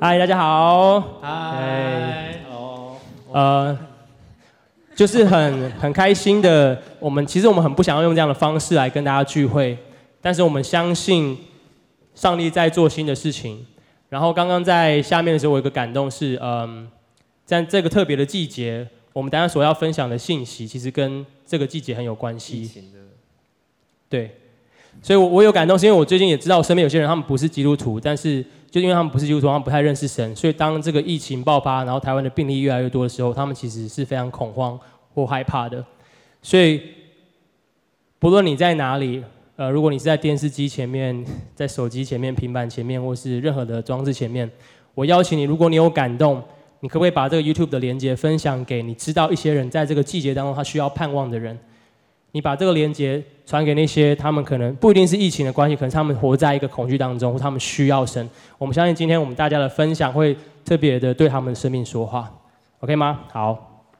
嗨，大家好。嗨。哦。呃，就是很很开心的。我们其实我们很不想要用这样的方式来跟大家聚会，但是我们相信上帝在做新的事情。然后刚刚在下面的时候，我有一个感动是，嗯，在这个特别的季节，我们大家所要分享的信息，其实跟这个季节很有关系。对。所以我，我我有感动，是因为我最近也知道，我身边有些人他们不是基督徒，但是。就因为他们不是基督徒，他们不太认识神，所以当这个疫情爆发，然后台湾的病例越来越多的时候，他们其实是非常恐慌或害怕的。所以，不论你在哪里，呃，如果你是在电视机前面、在手机前面、平板前面，或是任何的装置前面，我邀请你，如果你有感动，你可不可以把这个 YouTube 的连接分享给你知道一些人，在这个季节当中他需要盼望的人？你把这个连接传给那些他们可能不一定是疫情的关系，可能他们活在一个恐惧当中，或他们需要神。我们相信今天我们大家的分享会特别的对他们的生命说话，OK 吗？好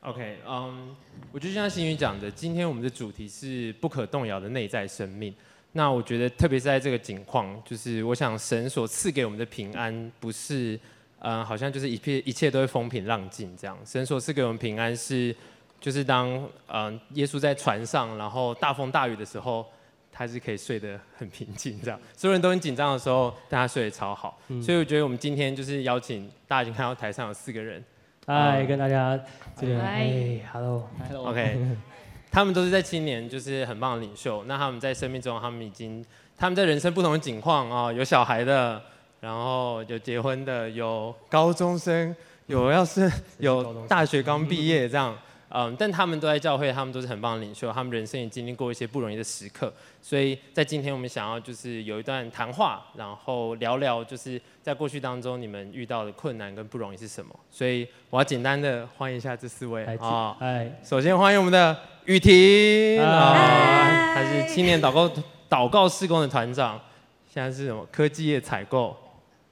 ，OK，嗯、我就像新宇讲的，今天我们的主题是不可动摇的内在生命。那我觉得特别是在这个景况，就是我想神所赐给我们的平安，不是嗯、呃，好像就是一切一切都会风平浪静这样。神所赐给我们平安是。就是当嗯、呃、耶稣在船上，然后大风大雨的时候，他是可以睡得很平静，这样。所有人都很紧张的时候，但他睡得超好。嗯、所以我觉得我们今天就是邀请大家已经看到台上有四个人，嗨，跟大家这个嗨，hello，OK，他们都是在青年，就是很棒的领袖。那他们在生命中，他们已经他们在人生不同的境况啊，有小孩的，然后有结婚的，有高中生，有要是 有大学刚毕业这样。嗯，但他们都在教会，他们都是很棒的领袖，他们人生也经历过一些不容易的时刻，所以在今天我们想要就是有一段谈话，然后聊聊就是在过去当中你们遇到的困难跟不容易是什么。所以我要简单的欢迎一下这四位啊，哎，首先欢迎我们的雨婷啊，他是青年祷告祷告事工的团长，现在是什么科技业采购，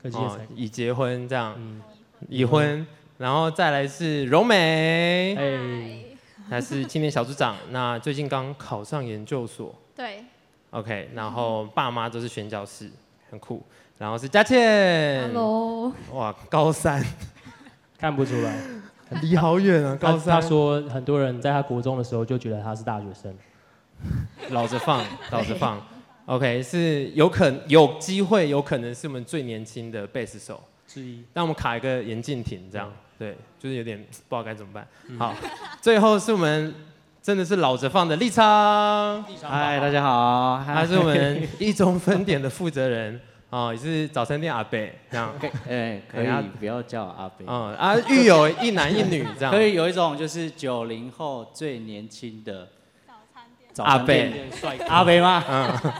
科技业采购，已结婚这样，嗯、已婚。然后再来是柔美，哎，她是青年小组长，那最近刚考上研究所，对，OK，然后爸妈都是宣教士，很酷。然后是佳倩，Hello，哇，高三，看不出来，离好远啊，高三。他说很多人在他国中的时候就觉得他是大学生，老着放，老着放，OK，是有可有机会，有可能是我们最年轻的贝斯手之一。那我们卡一个严禁停这样。对，就是有点 不知道该怎么办。好，最后是我们真的是老着放的立昌。嗨，大家好，他是我们一中分点的负责人 哦，也是早餐店阿贝这样。哎，可以不要叫阿贝。嗯啊，育有一男一女这样。可以有一种就是九零后最年轻的早餐店阿贝，阿贝吗？嗯。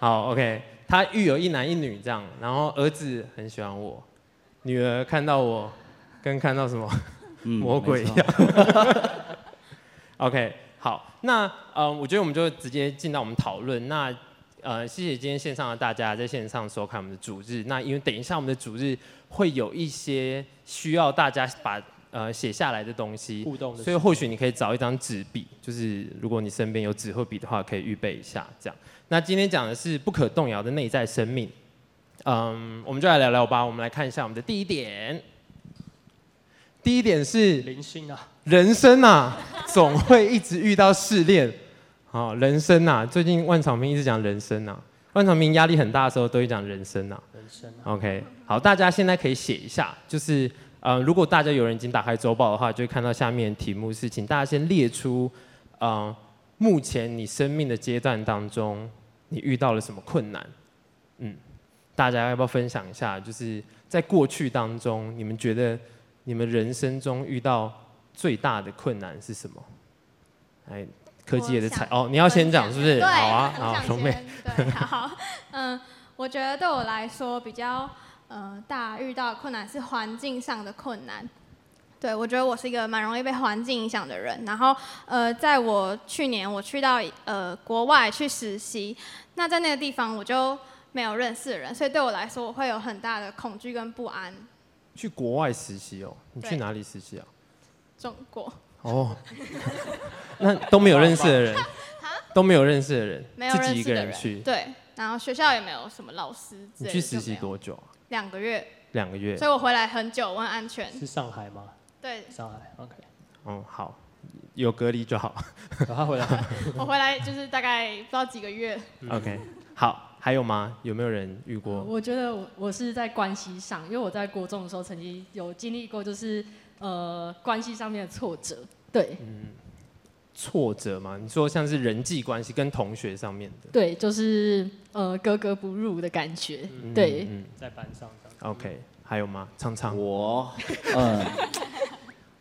好，OK，他育有一男一女这样，然后儿子很喜欢我，女儿看到我。跟看到什么 魔鬼一样。OK，好，那呃，我觉得我们就直接进到我们讨论。那呃，谢谢今天线上的大家在线上收看我们的主日。那因为等一下我们的主日会有一些需要大家把呃写下来的东西，互动的，所以或许你可以找一张纸笔，就是如果你身边有纸或笔的话，可以预备一下这样。那今天讲的是不可动摇的内在生命。嗯，我们就来聊聊吧。我们来看一下我们的第一点。第一点是人生啊，人生啊，总会一直遇到试炼。好，人生啊，最近万长平一直讲人生啊，万长平压力很大的时候都会讲人生啊。人生。OK，好，大家现在可以写一下，就是呃，如果大家有人已经打开周报的话，就会看到下面题目是，请大家先列出，呃，目前你生命的阶段当中，你遇到了什么困难？嗯，大家要不要分享一下？就是在过去当中，你们觉得？你们人生中遇到最大的困难是什么？哎，科技也的采哦，你要先讲是不是？对好啊，好，兄妹。对，好，嗯，我觉得对我来说比较呃大遇到的困难是环境上的困难。对，我觉得我是一个蛮容易被环境影响的人。然后呃，在我去年我去到呃国外去实习，那在那个地方我就没有认识的人，所以对我来说我会有很大的恐惧跟不安。去国外实习哦，你去哪里实习啊？中国。哦，那都没有认识的人，都没有认识的人，没有认识的人，自己一个人去。对，然后学校也没有什么老师。你去实习多久啊？两个月。两个月。所以我回来很久，我很安全。是上海吗？对，上海。OK。嗯，好，有隔离就好。他回来。我回来就是大概不知道几个月。OK，好，还有吗？有没有人遇过？我觉得我我是在关系上，因为我在国中的时候曾经有经历过，就是呃关系上面的挫折。对。嗯。挫折嘛？你说像是人际关系跟同学上面的？对，就是呃格格不入的感觉。嗯、对、嗯，在班上。OK，还有吗？唱唱。我，呃，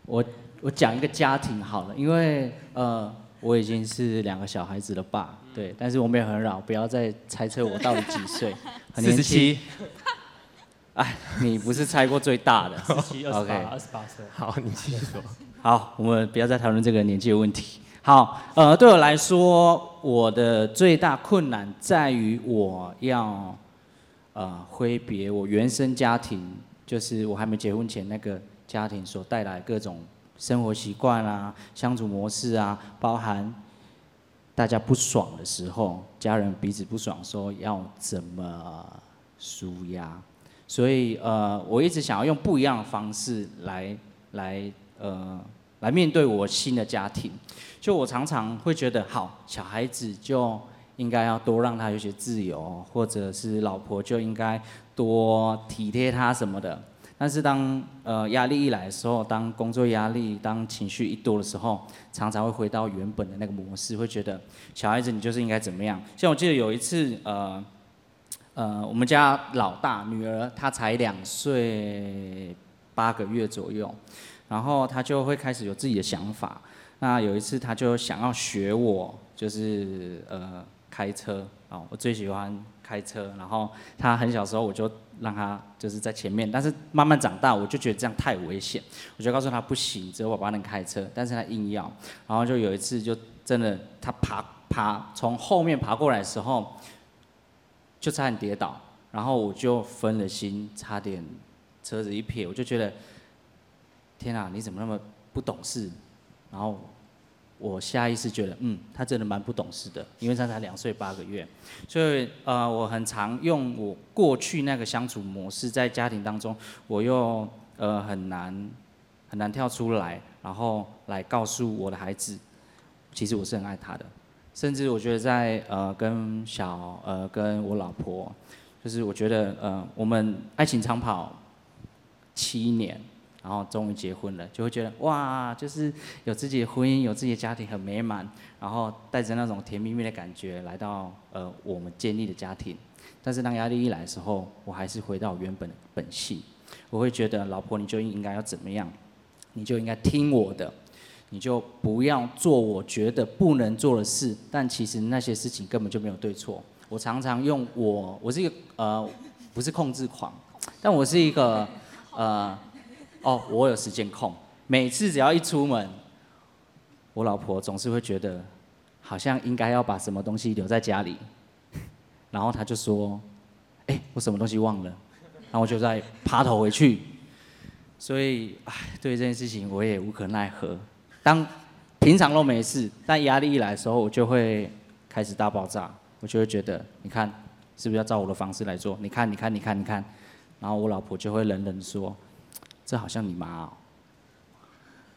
我 我讲一个家庭好了，因为呃我已经是两个小孩子的爸，对，但是我们也很老，不要再猜测我到底几岁。四十七。哎，你不是猜过最大的？四十七、二十八、二十八岁。好，你继续说。好，我们不要再讨论这个年纪的问题。好，呃，对我来说，我的最大困难在于我要，呃，挥别我原生家庭，就是我还没结婚前那个家庭所带来各种生活习惯啊、相处模式啊，包含大家不爽的时候，家人彼此不爽，说要怎么舒压，所以呃，我一直想要用不一样的方式来来呃。来面对我新的家庭，就我常常会觉得，好，小孩子就应该要多让他有些自由，或者是老婆就应该多体贴他什么的。但是当呃压力一来的时候，当工作压力、当情绪一多的时候，常常会回到原本的那个模式，会觉得小孩子你就是应该怎么样。像我记得有一次，呃呃，我们家老大女儿她才两岁八个月左右。然后她就会开始有自己的想法。那有一次，她就想要学我，就是呃开车哦，我最喜欢开车。然后他很小时候，我就让他就是在前面。但是慢慢长大，我就觉得这样太危险，我就告诉他不行，只有爸爸能开车。但是他硬要。然后就有一次，就真的他爬爬从后面爬过来的时候，就差点跌倒。然后我就分了心，差点车子一撇，我就觉得。天啊，你怎么那么不懂事？然后我下意识觉得，嗯，他真的蛮不懂事的，因为他才两岁八个月。所以呃，我很常用我过去那个相处模式，在家庭当中，我又呃很难很难跳出来，然后来告诉我的孩子，其实我是很爱他的。甚至我觉得在呃跟小呃跟我老婆，就是我觉得呃我们爱情长跑七年。然后终于结婚了，就会觉得哇，就是有自己的婚姻，有自己的家庭很美满，然后带着那种甜蜜蜜的感觉来到呃我们建立的家庭。但是当压力一来的时候，我还是回到原本的本性。我会觉得老婆你就应该要怎么样，你就应该听我的，你就不要做我觉得不能做的事。但其实那些事情根本就没有对错。我常常用我，我是一个呃不是控制狂，但我是一个呃。哦，我有时间空。每次只要一出门，我老婆总是会觉得，好像应该要把什么东西留在家里，然后她就说：“哎，我什么东西忘了。”然后我就再爬头回去。所以，哎，对这件事情我也无可奈何。当平常都没事，但压力一来的时候，我就会开始大爆炸。我就会觉得，你看，是不是要照我的方式来做？你看，你看，你看，你看。然后我老婆就会冷冷说。这好像你妈哦，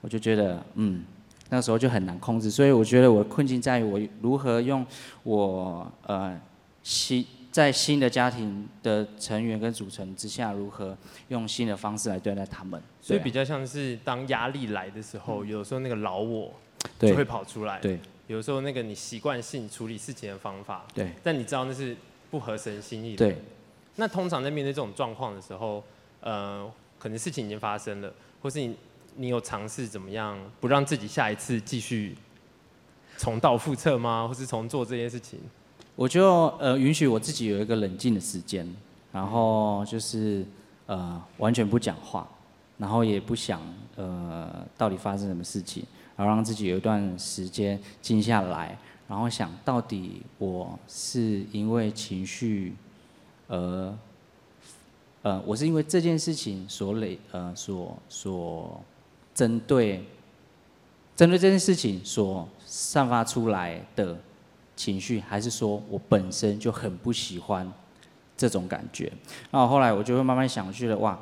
我就觉得，嗯，那时候就很难控制，所以我觉得我的困境在于我如何用我呃新在新的家庭的成员跟组成之下，如何用新的方式来对待他们。所以比较像是当压力来的时候，有时候那个老我就会跑出来，对，有时候那个你习惯性处理事情的方法，对，但你知道那是不合神心意的，对。那通常在面对这种状况的时候，呃。可能事情已经发生了，或是你你有尝试怎么样不让自己下一次继续重蹈覆辙吗？或是重做这件事情？我就呃允许我自己有一个冷静的时间，然后就是呃完全不讲话，然后也不想呃到底发生什么事情，然后让自己有一段时间静下来，然后想到底我是因为情绪而。呃我是因为这件事情所累，呃，所所针对，针对这件事情所散发出来的情绪，还是说我本身就很不喜欢这种感觉。然后后来我就会慢慢想去了，哇，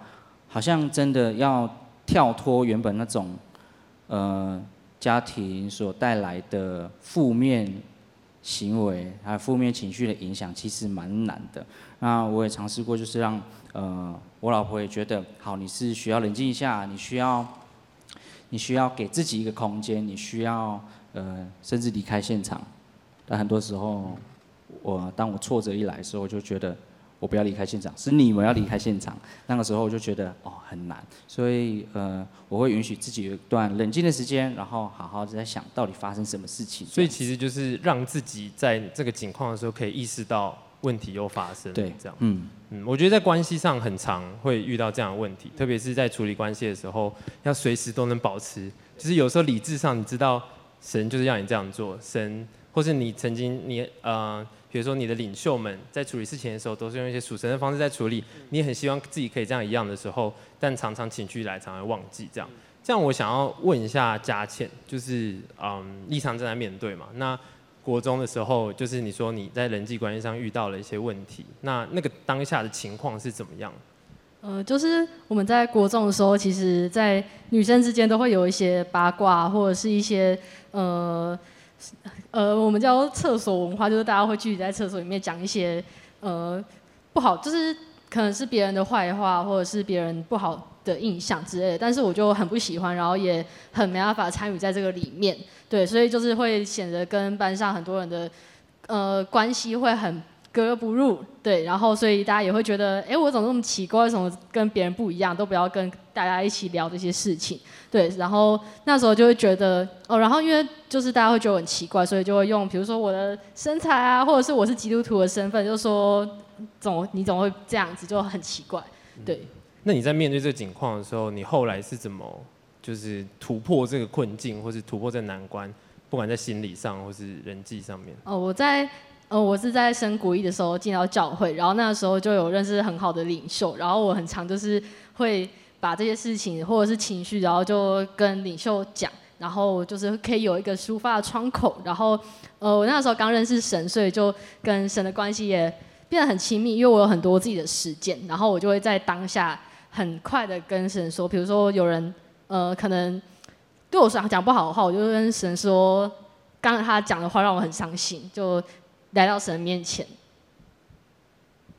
好像真的要跳脱原本那种呃家庭所带来的负面行为还有负面情绪的影响，其实蛮难的。那我也尝试过，就是让呃我老婆也觉得，好，你是需要冷静一下，你需要你需要给自己一个空间，你需要呃甚至离开现场。但很多时候，我当我挫折一来的时候，我就觉得。我不要离开现场，是你们要离开现场。那个时候我就觉得哦很难，所以呃我会允许自己有一段冷静的时间，然后好好的在想到底发生什么事情。所以其实就是让自己在这个情况的时候可以意识到问题又发生。对，这样。嗯嗯，我觉得在关系上很常会遇到这样的问题，特别是在处理关系的时候，要随时都能保持。就是有时候理智上你知道神就是要你这样做，神或是你曾经你呃。比如说，你的领袖们在处理事情的时候，都是用一些属神的方式在处理。你也很希望自己可以这样一样的时候，但常常情绪来，常常忘记这样。这样，我想要问一下佳倩，就是嗯，立场正在面对嘛？那国中的时候，就是你说你在人际关系上遇到了一些问题，那那个当下的情况是怎么样？呃，就是我们在国中的时候，其实，在女生之间都会有一些八卦，或者是一些呃。呃，我们叫厕所文化，就是大家会聚集在厕所里面讲一些呃不好，就是可能是别人的坏话，或者是别人不好的印象之类的。但是我就很不喜欢，然后也很没办法参与在这个里面，对，所以就是会显得跟班上很多人的呃关系会很。格格不入，对，然后所以大家也会觉得，哎，我怎么那么奇怪？为什么跟别人不一样？都不要跟大家一起聊这些事情，对。然后那时候就会觉得，哦，然后因为就是大家会觉得我很奇怪，所以就会用，比如说我的身材啊，或者是我是基督徒的身份，就说，怎么你怎么会这样子，就很奇怪，对。嗯，那你在面对这个情况的时候，你后来是怎么就是突破这个困境，或是突破这难关，不管在心理上或是人际上面？哦，我在。呃，我是在升国一的时候进到教会，然后那个时候就有认识很好的领袖，然后我很常就是会把这些事情或者是情绪，然后就跟领袖讲，然后就是可以有一个抒发的窗口，然后呃，我那个时候刚认识神，所以就跟神的关系也变得很亲密，因为我有很多自己的实践，然后我就会在当下很快的跟神说，比如说有人呃可能对我讲讲不好的话，我就跟神说，刚刚他讲的话让我很伤心，就。来到神面前。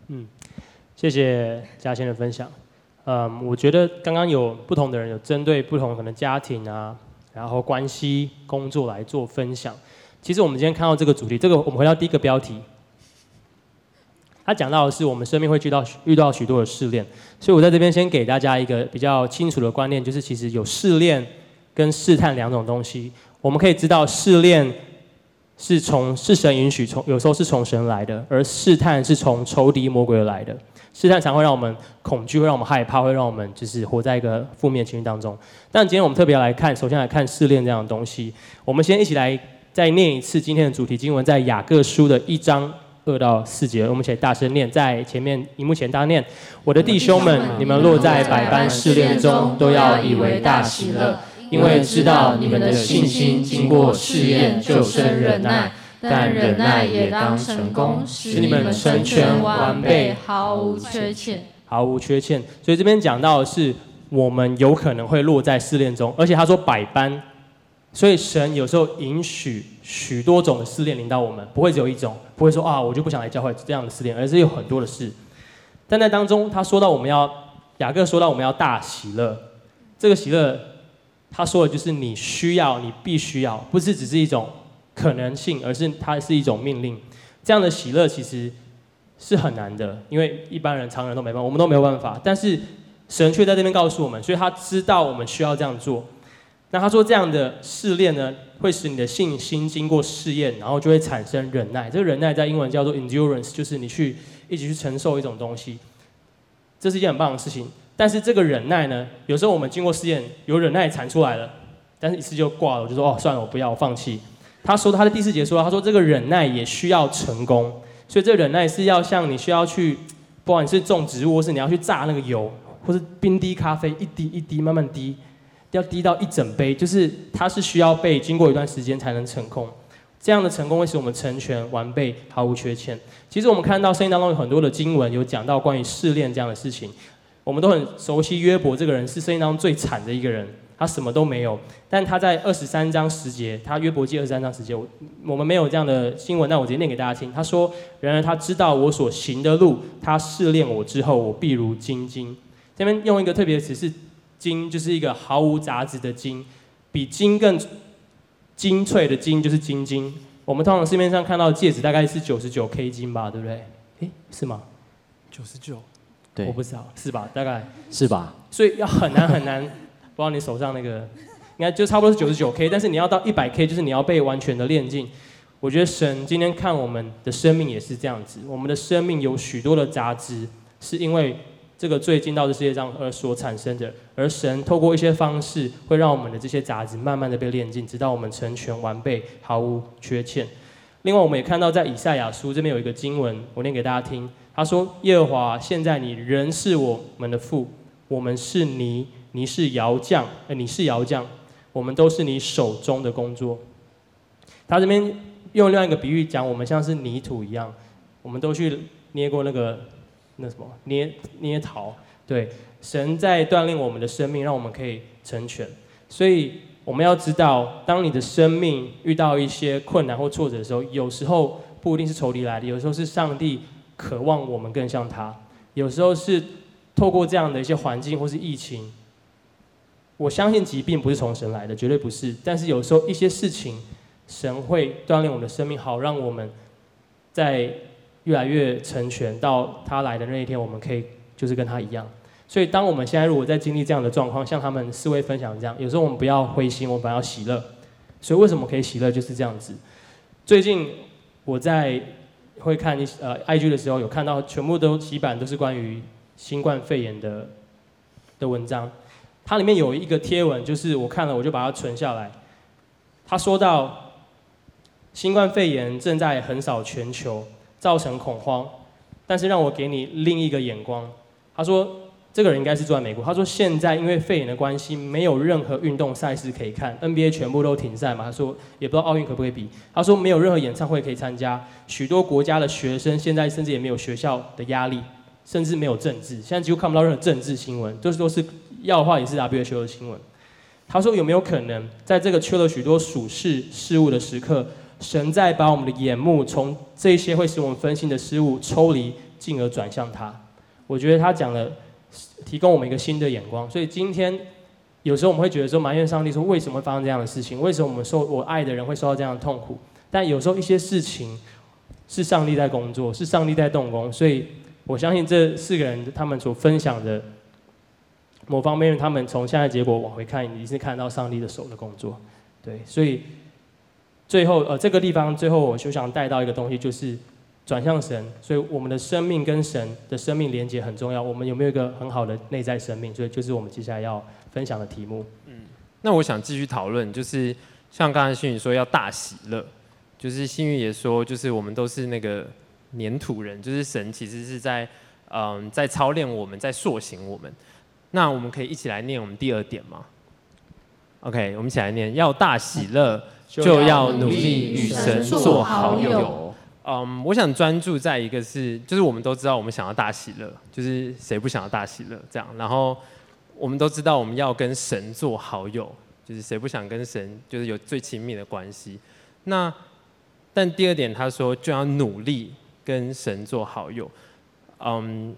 嗯，谢谢嘉欣的分享。嗯，我觉得刚刚有不同的人有针对不同可能家庭啊，然后关系、工作来做分享。其实我们今天看到这个主题，这个我们回到第一个标题，他讲到的是我们生命会遇到遇到许多的试炼，所以我在这边先给大家一个比较清楚的观念，就是其实有试炼跟试探两种东西。我们可以知道试炼。是从是神允许，从有时候是从神来的，而试探是从仇敌魔鬼而来的。试探常会让我们恐惧，会让我们害怕，会让我们就是活在一个负面情绪当中。但今天我们特别要来看，首先来看试炼这样的东西。我们先一起来再念一次今天的主题经文，在雅各书的一章二到四节。我们一起大声念，在前面荧幕前大念：我的弟兄们，你们落在百般试炼中，都要以为大喜乐。因为知道你们的信心经过试验，就生忍耐，但忍耐也当成功，使你们成全完备，毫无缺欠。毫无缺欠。所以这边讲到的是，我们有可能会落在试炼中，而且他说百般，所以神有时候允许许多种的试炼临到我们，不会只有一种，不会说啊，我就不想来教会这样的试炼，而是有很多的事。但在当中，他说到我们要雅各说到我们要大喜乐，这个喜乐。他说的就是你需要，你必须要，不是只是一种可能性，而是它是一种命令。这样的喜乐其实是很难的，因为一般人、常人都没办法，我们都没有办法。但是神却在这边告诉我们，所以他知道我们需要这样做。那他说这样的试炼呢，会使你的信心经过试验，然后就会产生忍耐。这个忍耐在英文叫做 endurance，就是你去一起去承受一种东西。这是一件很棒的事情。但是这个忍耐呢，有时候我们经过试验，有忍耐产出来了，但是一次就挂了，我就说哦，算了，我不要，我放弃。他说他的第四节说，他说这个忍耐也需要成功，所以这忍耐是要像你需要去，不管是种植物，或是你要去榨那个油，或是冰滴咖啡，一滴一滴慢慢滴，要滴到一整杯，就是它是需要被经过一段时间才能成功。这样的成功会使我们成全完备，毫无缺欠。其实我们看到圣经当中有很多的经文有讲到关于试炼这样的事情，我们都很熟悉约伯这个人是圣经当中最惨的一个人。他什么都没有，但他在二十三章十节，他约伯记二十三章十节，我我们没有这样的新闻，但我直接念给大家听。他说：“然而他知道我所行的路，他试炼我之后，我必如精金。”这边用一个特别的词是“金”，就是一个毫无杂质的金，比金更精粹的金就是金金。我们通常市面上看到的戒指大概是九十九 K 金吧，对不对？诶，是吗？九十九？对，我不知道，是吧？大概是吧？所以要很难很难。不知道你手上那个，应该就差不多是九十九 K，但是你要到一百 K，就是你要被完全的炼尽。我觉得神今天看我们的生命也是这样子，我们的生命有许多的杂质，是因为这个罪进到这世界上而所产生的，而神透过一些方式，会让我们的这些杂质慢慢的被炼尽，直到我们成全完备，毫无缺欠。另外，我们也看到在以赛亚书这边有一个经文，我念给大家听。他说：“耶和华，现在你仍是我们的父，我们是泥。”你是窑匠，哎，你是窑匠，我们都是你手中的工作。他这边用另外一个比喻讲，我们像是泥土一样，我们都去捏过那个那什么捏捏陶。对，神在锻炼我们的生命，让我们可以成全。所以我们要知道，当你的生命遇到一些困难或挫折的时候，有时候不一定是仇敌来的，有时候是上帝渴望我们更像他，有时候是透过这样的一些环境或是疫情。我相信疾病不是从神来的，绝对不是。但是有时候一些事情，神会锻炼我们的生命，好让我们在越来越成全，到他来的那一天，我们可以就是跟他一样。所以当我们现在如果在经历这样的状况，像他们四位分享这样，有时候我们不要灰心，我们反而要喜乐。所以为什么可以喜乐，就是这样子。最近我在会看一呃 IG 的时候，有看到全部都几版都是关于新冠肺炎的的文章。它里面有一个贴文，就是我看了，我就把它存下来。他说到，新冠肺炎正在横扫全球，造成恐慌。但是让我给你另一个眼光。他说，这个人应该是住在美国。他说，现在因为肺炎的关系，没有任何运动赛事可以看，NBA 全部都停赛嘛。他说，也不知道奥运可不可以比。他说，没有任何演唱会可以参加。许多国家的学生现在甚至也没有学校的压力，甚至没有政治。现在几乎看不到任何政治新闻，都是都是。要的话也是 WHO 的新闻。他说有没有可能在这个缺了许多属世事物的时刻，神在把我们的眼目从这些会使我们分心的事物抽离，进而转向他？我觉得他讲了，提供我们一个新的眼光。所以今天有时候我们会觉得说埋怨上帝说，为什么会发生这样的事情？为什么我们受我爱的人会受到这样的痛苦？但有时候一些事情是上帝在工作，是上帝在动工。所以我相信这四个人他们所分享的。某方面，他们从现在结果往回看，你是看到上帝的手的工作，对，所以最后呃这个地方最后我就想带到一个东西，就是转向神，所以我们的生命跟神的生命连接很重要。我们有没有一个很好的内在生命？所以就是我们接下来要分享的题目。嗯，那我想继续讨论，就是像刚才新宇说要大喜乐，就是新宇也说，就是我们都是那个粘土人，就是神其实是在嗯在操练我们，在塑形我们。那我们可以一起来念我们第二点吗？OK，我们一起来念：要大喜乐，就要努力与神做好友。嗯，我想专注在一个是，就是我们都知道我们想要大喜乐，就是谁不想要大喜乐这样。然后我们都知道我们要跟神做好友，就是谁不想跟神就是有最亲密的关系。那但第二点他说就要努力跟神做好友。嗯，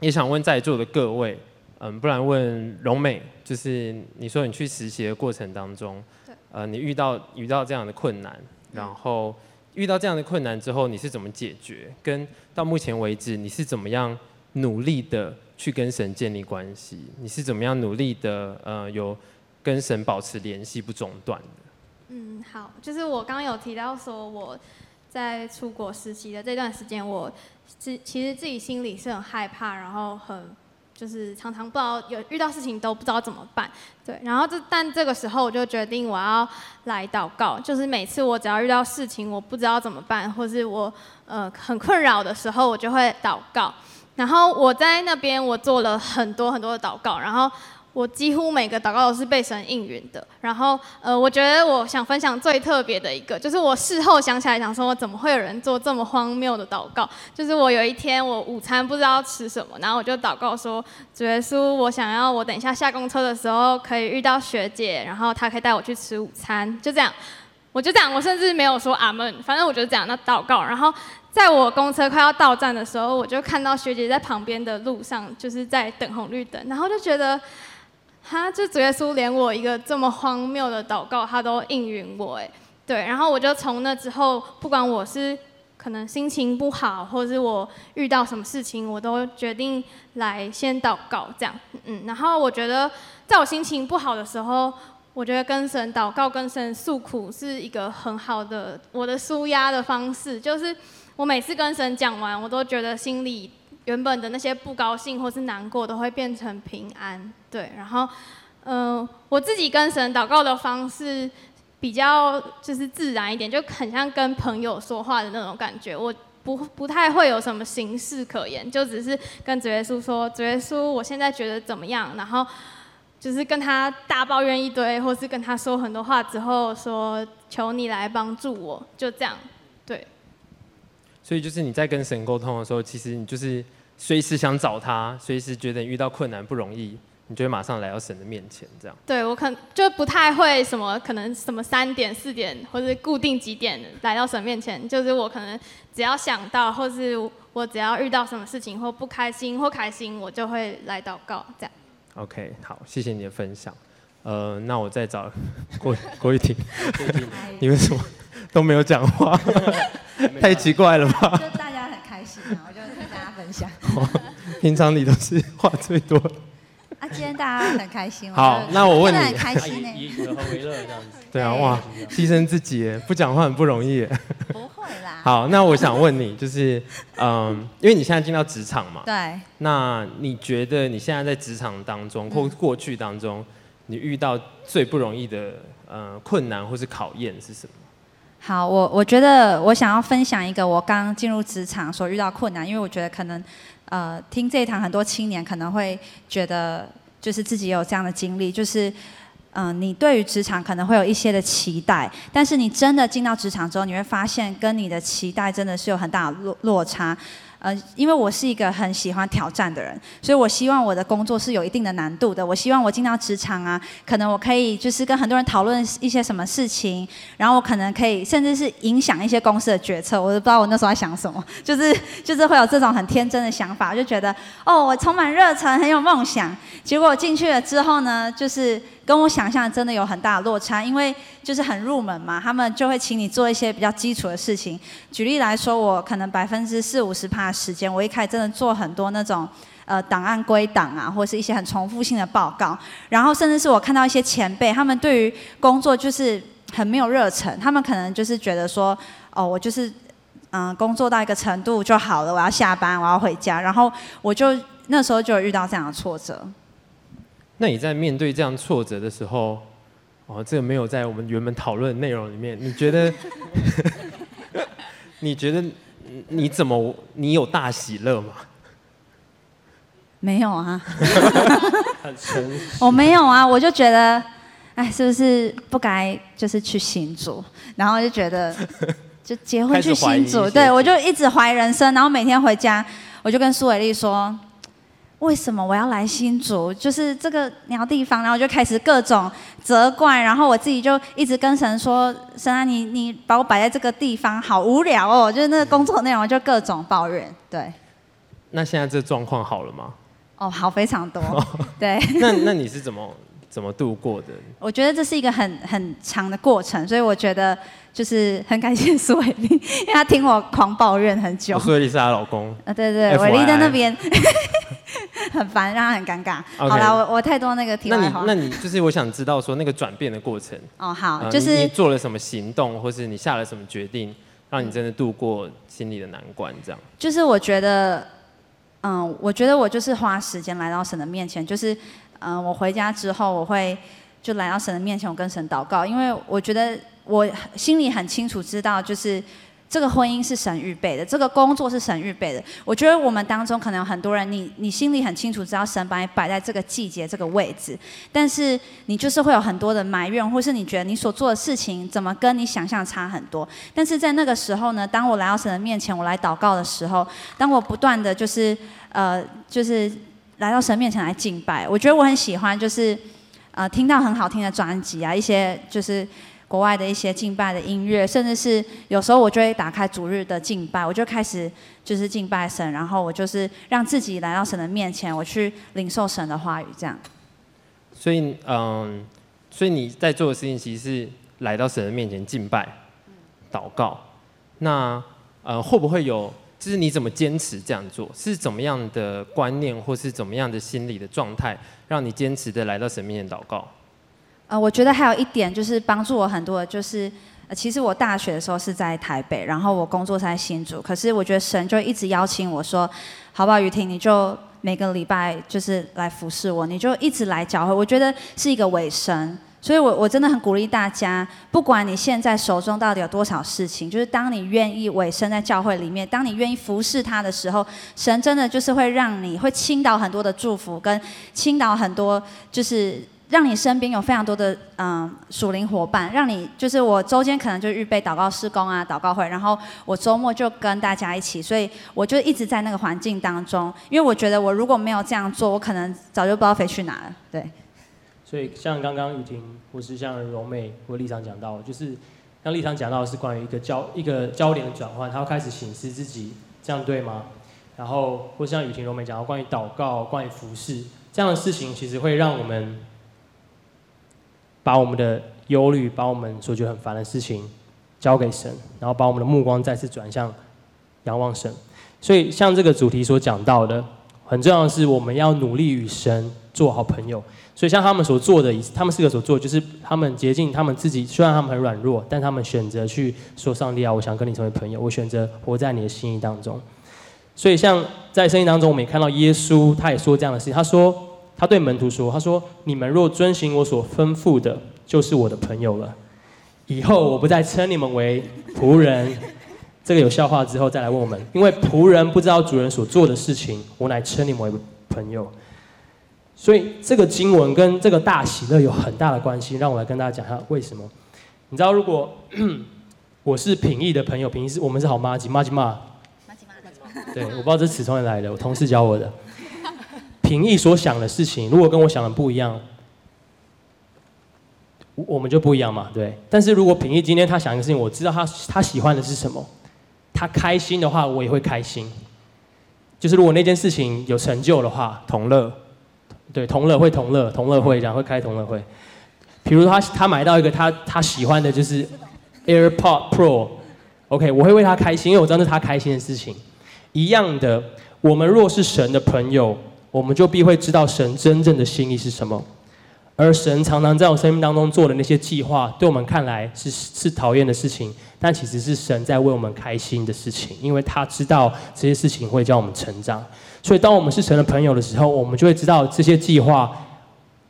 也想问在座的各位。嗯，不然问荣美，就是你说你去实习的过程当中，对呃，你遇到遇到这样的困难，然后遇到这样的困难之后，你是怎么解决？跟到目前为止，你是怎么样努力的去跟神建立关系？你是怎么样努力的呃，有跟神保持联系不中断的？嗯，好，就是我刚刚有提到说我在出国实习的这段时间，我其其实自己心里是很害怕，然后很。就是常常不知道有遇到事情都不知道怎么办，对，然后这但这个时候我就决定我要来祷告，就是每次我只要遇到事情我不知道怎么办，或是我呃很困扰的时候，我就会祷告。然后我在那边我做了很多很多的祷告，然后我几乎每个祷告都是被神应允的。然后，呃，我觉得我想分享最特别的一个，就是我事后想起来想说，怎么会有人做这么荒谬的祷告？就是我有一天我午餐不知道吃什么，然后我就祷告说：主耶稣，我想要我等一下下公车的时候可以遇到学姐，然后她可以带我去吃午餐。就这样，我就这样，我甚至没有说阿门，反正我就这样那祷告，然后。在我公车快要到站的时候，我就看到学姐在旁边的路上，就是在等红绿灯，然后就觉得，哈，就主耶稣连我一个这么荒谬的祷告，他都应允我，哎，对，然后我就从那之后，不管我是可能心情不好，或是我遇到什么事情，我都决定来先祷告，这样，嗯，然后我觉得，在我心情不好的时候，我觉得跟神祷告、跟神诉苦是一个很好的我的舒压的方式，就是。我每次跟神讲完，我都觉得心里原本的那些不高兴或是难过都会变成平安。对，然后，嗯、我自己跟神祷告的方式比较就是自然一点，就很像跟朋友说话的那种感觉。我不不太会有什么形式可言，就只是跟主耶稣说：“主耶稣，我现在觉得怎么样？”然后就是跟他大抱怨一堆，或是跟他说很多话之后说：“求你来帮助我。”就这样，对。所以就是你在跟神沟通的时候，其实你就是随时想找他，随时觉得遇到困难不容易，你就会马上来到神的面前，这样。对，我可能就不太会什么，可能什么三点、四点或者固定几点来到神面前，就是我可能只要想到，或是我只要遇到什么事情或不开心或开心，我就会来祷告，这样。OK，好，谢谢你的分享。呃，那我再找郭郭玉婷，你 为什么 都没有讲话？太奇怪了吧？就大家很开心啊，我就跟大家分享。平常你都是话最多。啊，今天大家很开心。好，那我问你，很开心呢。以和为乐这样子。对啊，哇，牺牲自己，不讲话很不容易。不会啦。好，那我想问你，就是，嗯，因为你现在进到职场嘛。对。那你觉得你现在在职场当中或过去当中，你遇到最不容易的呃困难或是考验是什么？好，我我觉得我想要分享一个我刚进入职场所遇到困难，因为我觉得可能，呃，听这一堂很多青年可能会觉得，就是自己有这样的经历，就是，嗯、你对于职场可能会有一些的期待，但是你真的进到职场之后，你会发现跟你的期待真的是有很大的落落差。呃，因为我是一个很喜欢挑战的人，所以我希望我的工作是有一定的难度的。我希望我进到职场啊，可能我可以就是跟很多人讨论一些什么事情，然后我可能可以甚至是影响一些公司的决策。我都不知道我那时候在想什么，就是就是会有这种很天真的想法，就觉得哦，我充满热忱，很有梦想。结果进去了之后呢，就是。跟我想象真的有很大的落差，因为就是很入门嘛，他们就会请你做一些比较基础的事情。举例来说，我可能百分之四五十趴的时间，我一开始真的做很多那种呃档案归档啊，或是一些很重复性的报告。然后甚至是我看到一些前辈，他们对于工作就是很没有热忱，他们可能就是觉得说，哦，我就是嗯、工作到一个程度就好了，我要下班，我要回家。然后我就那时候就有遇到这样的挫折。那你在面对这样挫折的时候，哦，这个没有在我们原本讨论的内容里面。你觉得？你觉得你怎么？你有大喜乐吗？没有啊。我没有啊，我就觉得，哎，是不是不该就是去新竹？然后就觉得，就结婚去新竹。对，我就一直怀疑人生，然后每天回家，我就跟苏伟丽说。为什么我要来新竹？就是这个鸟地方，然后就开始各种责怪，然后我自己就一直跟神说：“神啊，你你把我摆在这个地方，好无聊哦。”就是那个工作内容就各种抱怨。对。那现在这状况好了吗？哦，好非常多。对。那那你是怎么怎么度过的？我觉得这是一个很很长的过程，所以我觉得就是很感谢苏伟丽，因为他听我狂抱怨很久。苏伟丽是她老公。啊，对对，伟丽在那边。很烦，让她很尴尬。Okay. 好了，我我太多那个题外话。那你那你就是我想知道说那个转变的过程。哦，好，就是你，你做了什么行动，或是你下了什么决定，让你真的度过心里的难关，这样。就是我觉得，嗯，我觉得我就是花时间来到神的面前，就是嗯，我回家之后我会就来到神的面前，我跟神祷告，因为我觉得我心里很清楚知道，就是这个婚姻是神预备的，这个工作是神预备的。我觉得我们当中可能有很多人，你你心里很清楚，知道神把你摆在这个季节、这个位置，但是你就是会有很多的埋怨，或是你觉得你所做的事情怎么跟你想象差很多。但是在那个时候呢，当我来到神的面前，我来祷告的时候，当我不断的就是呃，就是来到神面前来敬拜，我觉得我很喜欢，就是呃，听到很好听的专辑啊，一些就是。国外的一些敬拜的音乐，甚至是有时候我就会打开主日的敬拜，我就开始就是敬拜神，然后我就是让自己来到神的面前，我去领受神的话语，这样。所以，嗯，所以你在做的事情其实是来到神的面前敬拜、祷告。那，呃，会不会有？就是你怎么坚持这样做？是怎么样的观念，或是怎么样的心理的状态，让你坚持的来到神面前祷告？呃，我觉得还有一点就是帮助我很多的，就是，其实我大学的时候是在台北，然后我工作在新竹，可是我觉得神就一直邀请我说，好不好，雨婷，你就每个礼拜就是来服侍我，你就一直来教会，我觉得是一个尾声，所以我我真的很鼓励大家，不管你现在手中到底有多少事情，就是当你愿意委身在教会里面，当你愿意服侍他的时候，神真的就是会让你会倾倒很多的祝福，跟倾倒很多就是。让你身边有非常多的嗯属灵伙伴，让你就是我周间可能就预备祷告事工啊、祷告会，然后我周末就跟大家一起，所以我就一直在那个环境当中，因为我觉得我如果没有这样做，我可能早就不知道飞去哪了。对。所以像刚刚雨婷或是像柔美或立场讲到，就是像立场讲到的是关于一个焦一个焦点的转换，他要开始省思自己，这样对吗？然后或像雨婷、柔美讲到关于祷告、关于服饰这样的事情，其实会让我们。把我们的忧虑，把我们所觉得很烦的事情交给神，然后把我们的目光再次转向仰望神。所以，像这个主题所讲到的，很重要的是我们要努力与神做好朋友。所以，像他们所做的，他们四个所做，就是他们竭尽他们自己，虽然他们很软弱，但他们选择去说：“上帝啊，我想跟你成为朋友，我选择活在你的心意当中。”所以，像在圣经当中，我们也看到耶稣，他也说这样的事情，他说。他对门徒说：“他说，你们若遵行我所吩咐的，就是我的朋友了。以后我不再称你们为仆人。这个有笑话之后再来问我们，因为仆人不知道主人所做的事情，我乃称你们为朋友。所以这个经文跟这个大喜乐有很大的关系。让我来跟大家讲一下为什么。你知道，如果 我是品义的朋友，品义是我们是好妈吉妈吉嘛？对，我不知道这词从哪来的，我同事教我的。”平易所想的事情，如果跟我想的不一样，我们就不一样嘛，对。但是如果平易今天他想一个事情，我知道他他喜欢的是什么，他开心的话，我也会开心。就是如果那件事情有成就的话，同乐，对，同乐会同乐，同乐会这样会开同乐会。比如他他买到一个他他喜欢的就是 AirPod Pro，OK，我会为他开心，因为我知道是他开心的事情。一样的，我们若是神的朋友。我们就必会知道神真正的心意是什么，而神常常在我生命当中做的那些计划，对我们看来是是讨厌的事情，但其实是神在为我们开心的事情，因为他知道这些事情会叫我们成长。所以，当我们是神的朋友的时候，我们就会知道这些计划，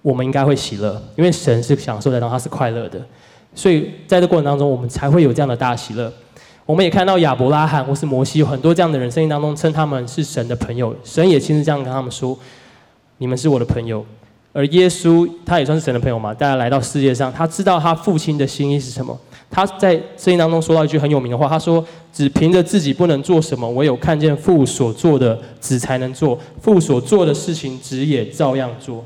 我们应该会喜乐，因为神是享受的，然后，他是快乐的。所以，在这过程当中，我们才会有这样的大喜乐。我们也看到亚伯拉罕或是摩西有很多这样的人，生当中称他们是神的朋友，神也亲自这样跟他们说：“你们是我的朋友。”而耶稣他也算是神的朋友嘛，大家来到世界上，他知道他父亲的心意是什么。他在圣经当中说到一句很有名的话，他说：“只凭着自己不能做什么，唯有看见父所做的，子才能做。父所做的事情，子也照样做。”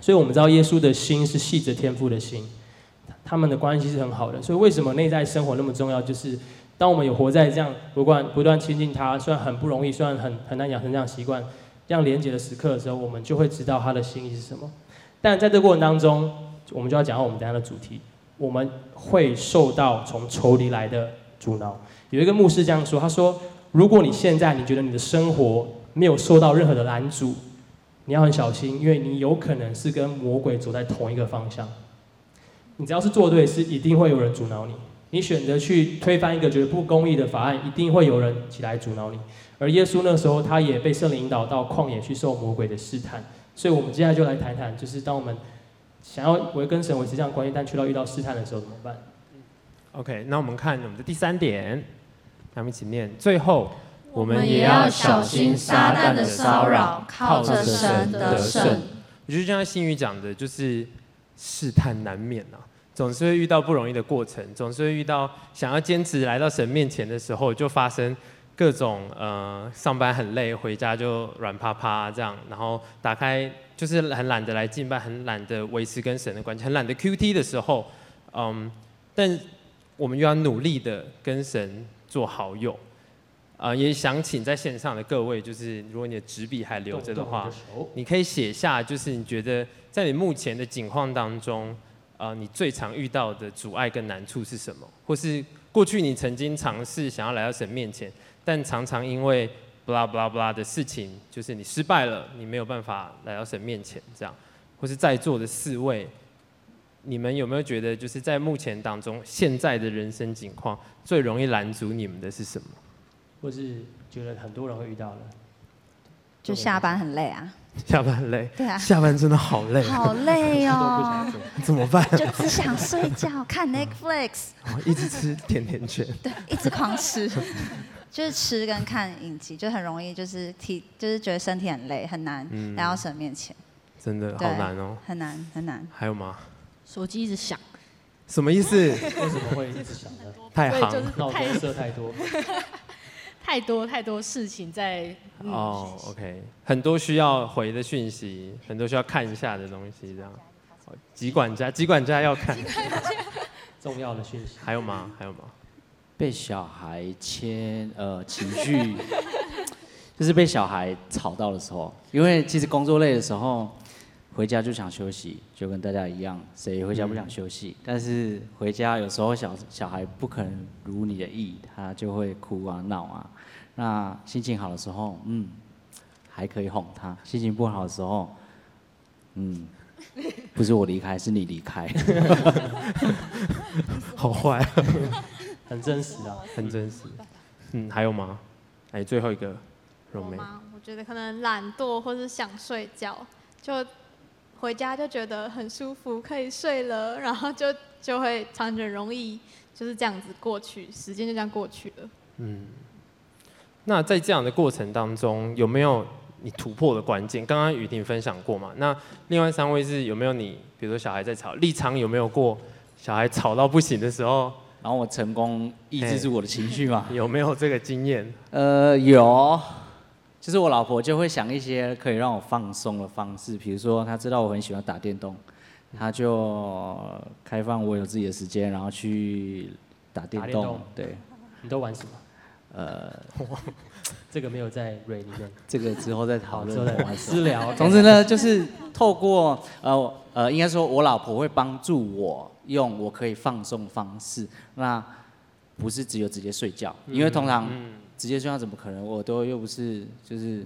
所以，我们知道耶稣的心是系着天父的心，他们的关系是很好的。所以，为什么内在生活那么重要？就是。当我们有活在这样不断不断亲近他，虽然很不容易，虽然很很难养成这样习惯，这样连接的时刻的时候，我们就会知道他的心意是什么。但在这过程当中，我们就要讲到我们等下的主题，我们会受到从仇敌来的阻挠。有一个牧师这样说，他说：如果你现在你觉得你的生活没有受到任何的拦阻，你要很小心，因为你有可能是跟魔鬼走在同一个方向。你只要是做对事，一定会有人阻挠你。你选择去推翻一个觉得不公义的法案，一定会有人起来阻挠你。而耶稣那时候，他也被圣灵引导到旷野去受魔鬼的试探。所以，我们接下来就来谈谈，就是当我们想要维跟神维持这样关系，但去到遇到试探的时候怎么办？嗯，OK，那我们看我们的第三点，咱们一起念。最后，我们也要小心撒旦的骚扰，靠着神得胜。我觉得就像新宇讲的，就是试探难免啊，总是会遇到不容易的过程，总是会遇到想要坚持来到神面前的时候，就发生各种呃，上班很累，回家就软趴趴这样，然后打开就是很懒得来敬拜，很懒得维持跟神的关系，很懒得 QT 的时候，嗯，但我们又要努力的跟神做好友。啊、呃，也想请在线上的各位，就是如果你的纸笔还留着的话，你可以写下，就是你觉得在你目前的境况当中，呃，你最常遇到的阻碍跟难处是什么？或是过去你曾经尝试想要来到神面前，但常常因为 blah blah blah 的事情，就是你失败了，你没有办法来到神面前，这样，或是在座的四位，你们有没有觉得，就是在目前当中，现在的人生境况最容易拦阻你们的是什么？或是觉得很多人会遇到的，就下班很累啊，下班很累，对啊，下班真的好累，好累哦 怎么办？就只想睡觉，看 Netflix，哦，一直吃甜甜圈，对，一直狂吃，就是吃跟看影集，就很容易就是体，就是觉得身体很累，很难来到神面前，真的好难哦，很难很难。还有吗？手机一直响，什么意思？为什么会一直响呢？太行，脑袋设 太多。太多太多事情在哦、oh,，OK，很多需要回的讯息，很多需要看一下的东西，这样。疾管家，疾管家要看重要的讯息。还有吗？还有吗？被小孩牵呃情绪，就是被小孩吵到的时候，因为其实工作累的时候，回家就想休息，就跟大家一样，谁回家不想休息？嗯、但是回家有时候小小孩不可能如你的意，他就会哭啊闹啊。那心情好的时候，嗯，还可以哄他；心情不好的时候，嗯，不是我离开，是你离开，好坏、啊，很真实啊，很真实。嗯，还有吗？哎，最后一个，柔美。我觉得可能懒惰，或是想睡觉，就回家就觉得很舒服，可以睡了，然后就就会常常容易就是这样子过去，时间就这样过去了。嗯。那在这样的过程当中，有没有你突破的关键？刚刚雨婷分享过嘛？那另外三位是有没有你，比如说小孩在吵，立场有没有过小孩吵到不行的时候，然后我成功抑制住我的情绪嘛？有没有这个经验？呃，有，就是我老婆就会想一些可以让我放松的方式，比如说她知道我很喜欢打电动，她就开放我有自己的时间，然后去打电动。对，你都玩什么？呃，这个没有在瑞里面，这个之后再讨论。之后再私聊。总之呢，就是透过呃呃，应该说我老婆会帮助我用我可以放松方式，那不是只有直接睡觉，因为通常直接睡觉怎么可能？我都又不是就是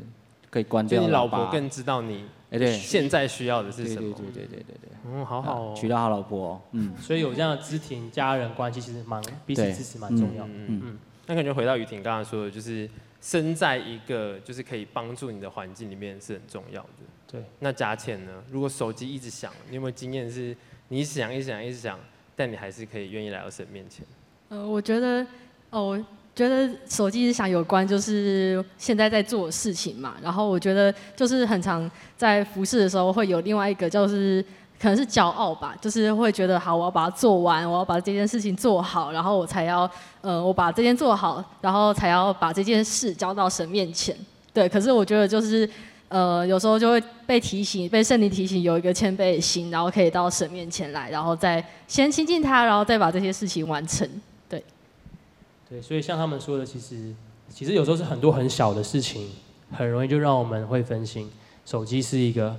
可以关掉。你老婆更知道你哎对，现在需要的是什么？对对对对对对对。嗯，好好哦，娶到好老婆。嗯，所以有这样的家庭家人关系，其实蛮彼此支持蛮重要的。嗯嗯。那感觉回到雨婷刚刚说的，就是身在一个就是可以帮助你的环境里面是很重要的。对。那佳倩呢？如果手机一直响，你有没有经验是，你一直响、一直响、一直响，但你还是可以愿意来到神面前？呃，我觉得，哦，我觉得手机一直想有关，就是现在在做的事情嘛。然后我觉得，就是很常在服侍的时候，会有另外一个，就是。可能是骄傲吧，就是会觉得好，我要把它做完，我要把这件事情做好，然后我才要，呃，我把这件做好，然后才要把这件事交到神面前。对，可是我觉得就是，呃，有时候就会被提醒，被圣灵提醒，有一个谦卑的心，然后可以到神面前来，然后再先亲近他，然后再把这些事情完成。对，对，所以像他们说的，其实其实有时候是很多很小的事情，很容易就让我们会分心。手机是一个。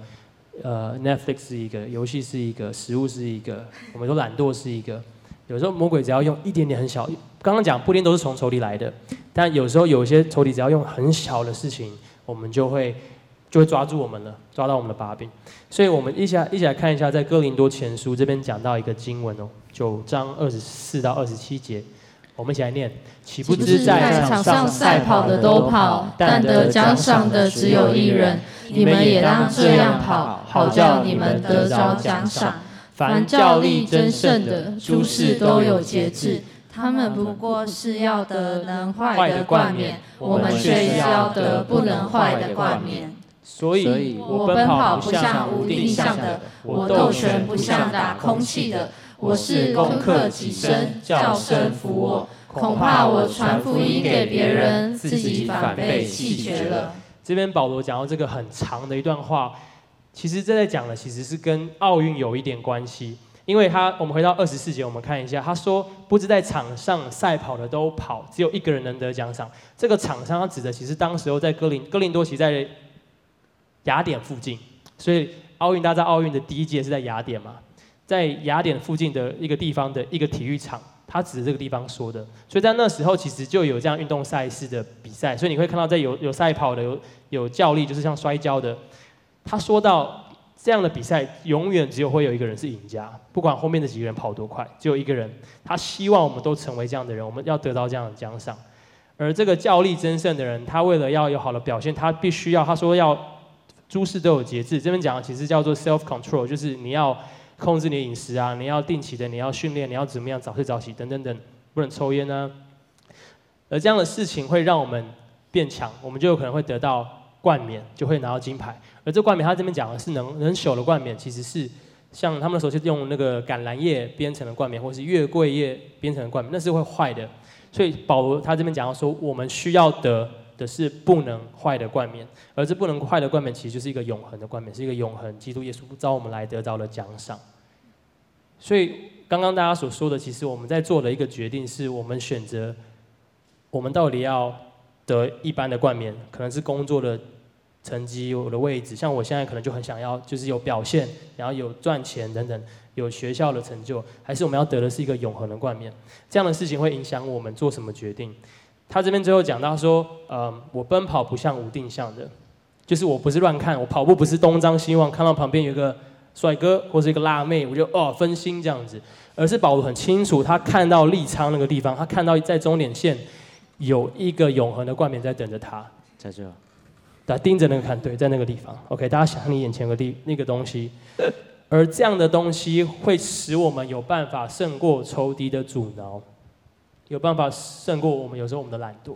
呃，Netflix 是一个，游戏是一个，食物是一个，我们说懒惰是一个。有时候魔鬼只要用一点点很小，刚刚讲不一定都是从仇敌来的，但有时候有些仇敌只要用很小的事情，我们就会就会抓住我们了，抓到我们的把柄。所以我们一起来一起来看一下，在哥林多前书这边讲到一个经文哦，九章二十四到二十七节。我们一起来念，岂不知在场上赛跑的都跑，但得奖赏的只有一人。你们也当这样跑，好叫你们得着奖赏。凡教力争胜的，诸事都有节制，他们不过是要得能坏的冠冕，我们却要得不能坏的冠冕。所以，我奔跑不像无定向的，我斗拳不像打空气的，我是攻克己身，叫神服我。恐怕我传福音给别人，自己反被弃绝了。这边保罗讲到这个很长的一段话，其实正在讲的其实是跟奥运有一点关系，因为他我们回到二十四节，我们看一下，他说不知在场上赛跑的都跑，只有一个人能得奖赏。这个场上他指的其实当时候在哥林哥林多其实在。雅典附近，所以奥运大家奥运的第一届是在雅典嘛，在雅典附近的一个地方的一个体育场，他指着这个地方说的。所以在那时候其实就有这样运动赛事的比赛，所以你会看到在有有赛跑的，有有教练，就是像摔跤的。他说到这样的比赛永远只有会有一个人是赢家，不管后面的几个人跑多快，只有一个人。他希望我们都成为这样的人，我们要得到这样的奖赏。而这个教力争胜的人，他为了要有好的表现，他必须要他说要。诸事都有节制，这边讲的其实叫做 self control，就是你要控制你的饮食啊，你要定期的，你要训练，你要怎么样早睡早起等等等，不能抽烟呢、啊。而这样的事情会让我们变强，我们就有可能会得到冠冕，就会拿到金牌。而这冠冕，他这边讲的是能能朽的冠冕，其实是像他们那时候是用那个橄榄叶编成的冠冕，或是月桂叶编成的冠冕，那是会坏的。所以保罗他这边讲到说，我们需要得。的是不能坏的冠冕，而这不能坏的冠冕其实就是一个永恒的冠冕，是一个永恒基督耶稣招我们来得到的奖赏。所以刚刚大家所说的，其实我们在做的一个决定，是我们选择我们到底要得一般的冠冕，可能是工作的成绩、我的位置，像我现在可能就很想要，就是有表现，然后有赚钱等等，有学校的成就，还是我们要得的是一个永恒的冠冕？这样的事情会影响我们做什么决定。他这边最后讲到说，呃，我奔跑不像无定向的，就是我不是乱看，我跑步不是东张西望，看到旁边有一个帅哥或是一个辣妹，我就哦分心这样子，而是保罗很清楚，他看到立昌那个地方，他看到在终点线有一个永恒的冠冕在等着他，在这，他盯着那个看，对，在那个地方，OK，大家想想你眼前有个地那个东西，而这样的东西会使我们有办法胜过仇敌的阻挠。有办法胜过我们，有时候我们的懒惰，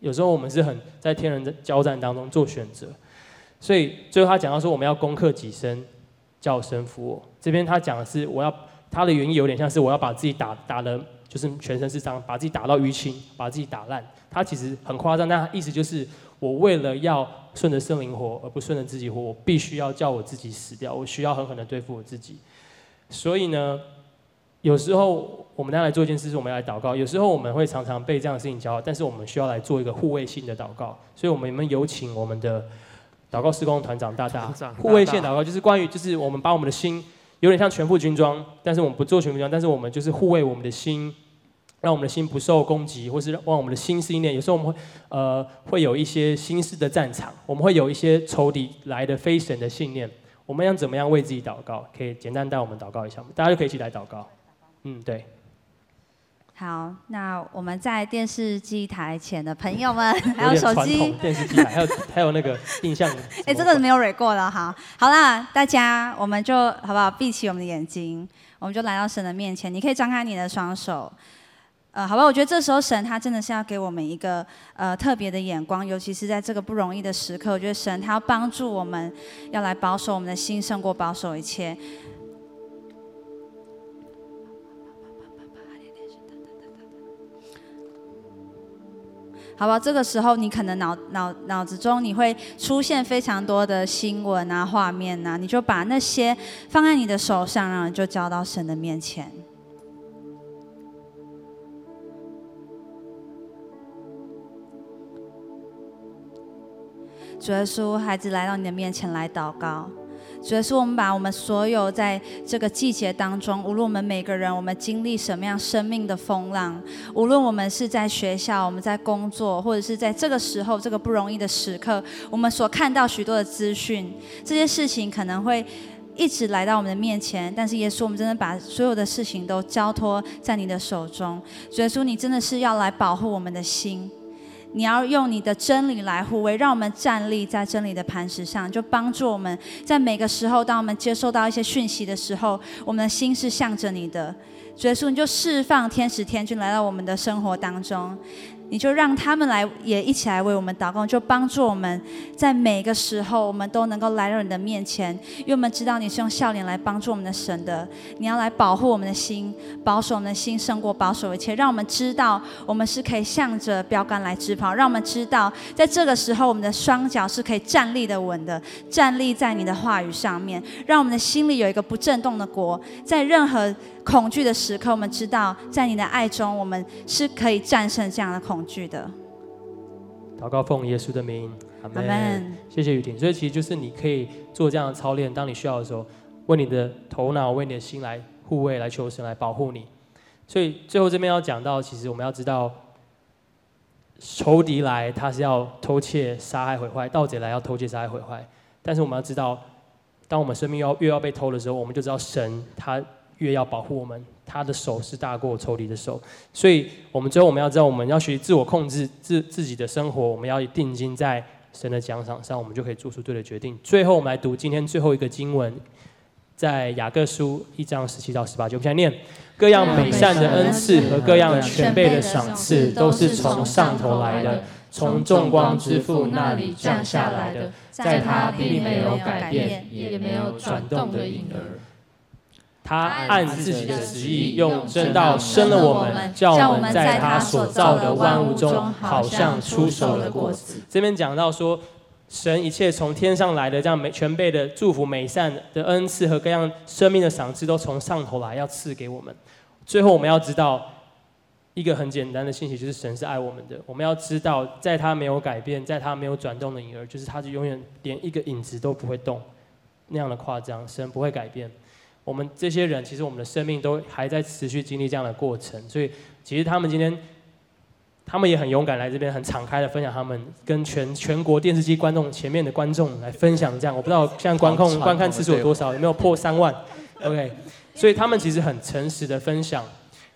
有时候我们是很在天人的交战当中做选择，所以最后他讲到说，我们要攻克己身，叫神服我。这边他讲的是我要他的原意有点像是我要把自己打 打的，就是全身是伤，把自己打到淤青，把自己打烂。他其实很夸张，但他意思就是我为了要顺着圣灵活，而不顺着自己活，我必须要叫我自己死掉，我需要狠狠的对付我自己。所以呢，有时候。我们要来做一件事，是我们要来祷告。有时候我们会常常被这样的事情骄傲，但是我们需要来做一个护卫性的祷告。所以，我们有有请我们的祷告施工团长大大护卫线祷告，就是关于就是我们把我们的心有点像全副军装，但是我们不做全副军装，但是我们就是护卫我们的心，让我们的心不受攻击，或是让我们的心思意念。有时候我们会呃会有一些心思的战场，我们会有一些仇敌来的非神的信念。我们要怎么样为自己祷告？可以简单带我们祷告一下吗？大家就可以一起来祷告。嗯，对。好，那我们在电视机台前的朋友们，还有手机电视机台，还有还有那个 印象。哎、欸，这个没有蕊过了哈。好啦，大家我们就好不好？闭起我们的眼睛，我们就来到神的面前。你可以张开你的双手，呃，好吧。我觉得这时候神他真的是要给我们一个呃特别的眼光，尤其是在这个不容易的时刻，我觉得神他要帮助我们，要来保守我们的心，胜过保守一切。好不好？这个时候，你可能脑脑脑子中你会出现非常多的新闻啊、画面啊，你就把那些放在你的手上，然后就交到神的面前。主耶稣，孩子来到你的面前来祷告。主要是我们把我们所有在这个季节当中，无论我们每个人，我们经历什么样生命的风浪，无论我们是在学校，我们在工作，或者是在这个时候这个不容易的时刻，我们所看到许多的资讯，这些事情可能会一直来到我们的面前。但是耶稣，我们真的把所有的事情都交托在你的手中。主耶稣，你真的是要来保护我们的心。你要用你的真理来护卫，让我们站立在真理的磐石上，就帮助我们在每个时候，当我们接收到一些讯息的时候，我们的心是向着你的。主耶稣，你就释放天使天君来到我们的生活当中。你就让他们来，也一起来为我们祷告，就帮助我们在每个时候，我们都能够来到你的面前，因为我们知道你是用笑脸来帮助我们的神的。你要来保护我们的心，保守我们的心胜过保守一切，让我们知道我们是可以向着标杆来直跑，让我们知道在这个时候，我们的双脚是可以站立的稳的，站立在你的话语上面，让我们的心里有一个不震动的国，在任何恐惧的时刻，我们知道在你的爱中，我们是可以战胜这样的恐。恐惧的，祷告奉耶稣的名，阿门。谢谢雨婷。所以其实就是你可以做这样的操练，当你需要的时候，为你的头脑、为你的心来护卫、来求神来保护你。所以最后这边要讲到，其实我们要知道，仇敌来他是要偷窃、杀害、毁坏；盗贼来要偷窃、杀害、毁坏。但是我们要知道，当我们生命要越要被偷的时候，我们就知道神他越要保护我们。他的手是大过仇敌的手，所以我们最后我们要知道，我们要学习自我控制自自己的生活，我们要定睛在神的奖赏上，我们就可以做出对的决定。最后我们来读今天最后一个经文，在雅各书一章十七到十八节，我们现在念：各样美善的恩赐和各样全备的赏赐，都是从上头来的，从众光之父那里降下来的，在他并没有改变，也没有转动的影儿。他按自己的旨意，用真道生了我们，叫我们在他所造的万物中，好像出手的果子。这边讲到说，神一切从天上来的这样美全备的祝福、美善的恩赐和各样生命的赏赐，都从上头来，要赐给我们。最后，我们要知道一个很简单的信息，就是神是爱我们的。我们要知道，在他没有改变，在他没有转动的影儿，就是他是永远连一个影子都不会动，那样的夸张，神不会改变。我们这些人，其实我们的生命都还在持续经历这样的过程，所以其实他们今天，他们也很勇敢来这边，很敞开的分享他们跟全全国电视机观众前面的观众来分享这样。我不知道现在观控观看次数有多少，有没有破三万？OK，所以他们其实很诚实的分享，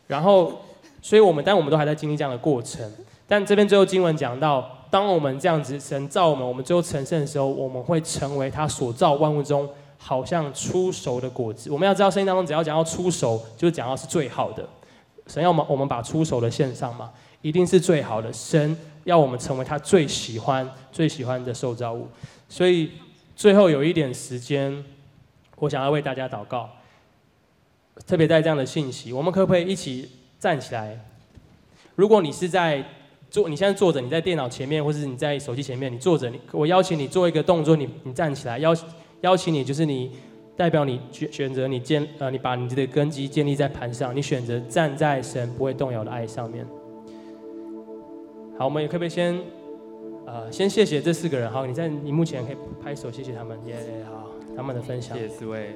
然后，所以我们但我们都还在经历这样的过程。但这边最后经文讲到，当我们这样子神造我们，我们最后成圣的时候，我们会成为他所造万物中。好像初熟的果子，我们要知道圣经当中只要讲到初熟，就是讲到是最好的。神要我们我们把初熟的献上嘛，一定是最好的。神要我们成为他最喜欢最喜欢的受造物。所以最后有一点时间，我想要为大家祷告。特别在这样的信息，我们可不可以一起站起来？如果你是在坐，你现在坐着，你在电脑前面，或是你在手机前面，你坐着，你我邀请你做一个动作，你你站起来邀。邀请你，就是你代表你选选择你建呃，你把你的根基建立在磐石上，你选择站在神不会动摇的爱上面。好，我们也可不可以先呃先谢谢这四个人？好，你在你目前可以拍手谢谢他们，耶、yeah，好，他们的分享。谢谢四位。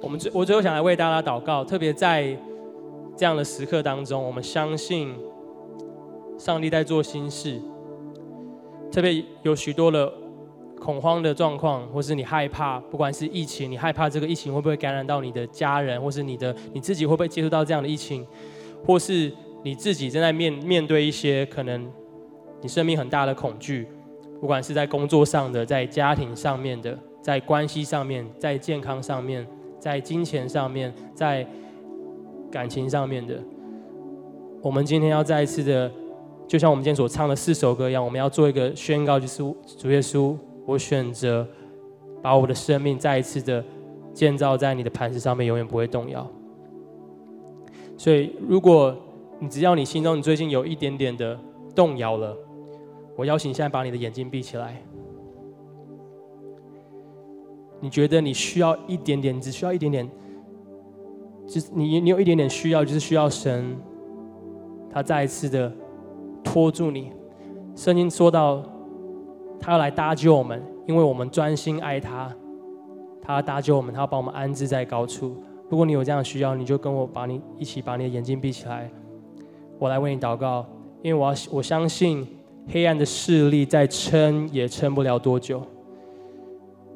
我们最我最后想来为大家祷告，特别在这样的时刻当中，我们相信上帝在做新事，特别有许多的。恐慌的状况，或是你害怕，不管是疫情，你害怕这个疫情会不会感染到你的家人，或是你的你自己会不会接触到这样的疫情，或是你自己正在面面对一些可能你生命很大的恐惧，不管是在工作上的，在家庭上面的，在关系上面，在健康上面，在金钱上面，在感情上面的，我们今天要再一次的，就像我们今天所唱的四首歌一样，我们要做一个宣告，就是主耶稣。我选择把我的生命再一次的建造在你的磐石上面，永远不会动摇。所以，如果你只要你心中你最近有一点点的动摇了，我邀请你现在把你的眼睛闭起来。你觉得你需要一点点，只需要一点点，就是你你有一点点需要，就是需要神，他再一次的托住你。圣经说到。他要来搭救我们，因为我们专心爱他。他要搭救我们，他要把我们安置在高处。如果你有这样的需要，你就跟我把你一起把你的眼睛闭起来，我来为你祷告。因为我要我相信黑暗的势力再撑也撑不了多久。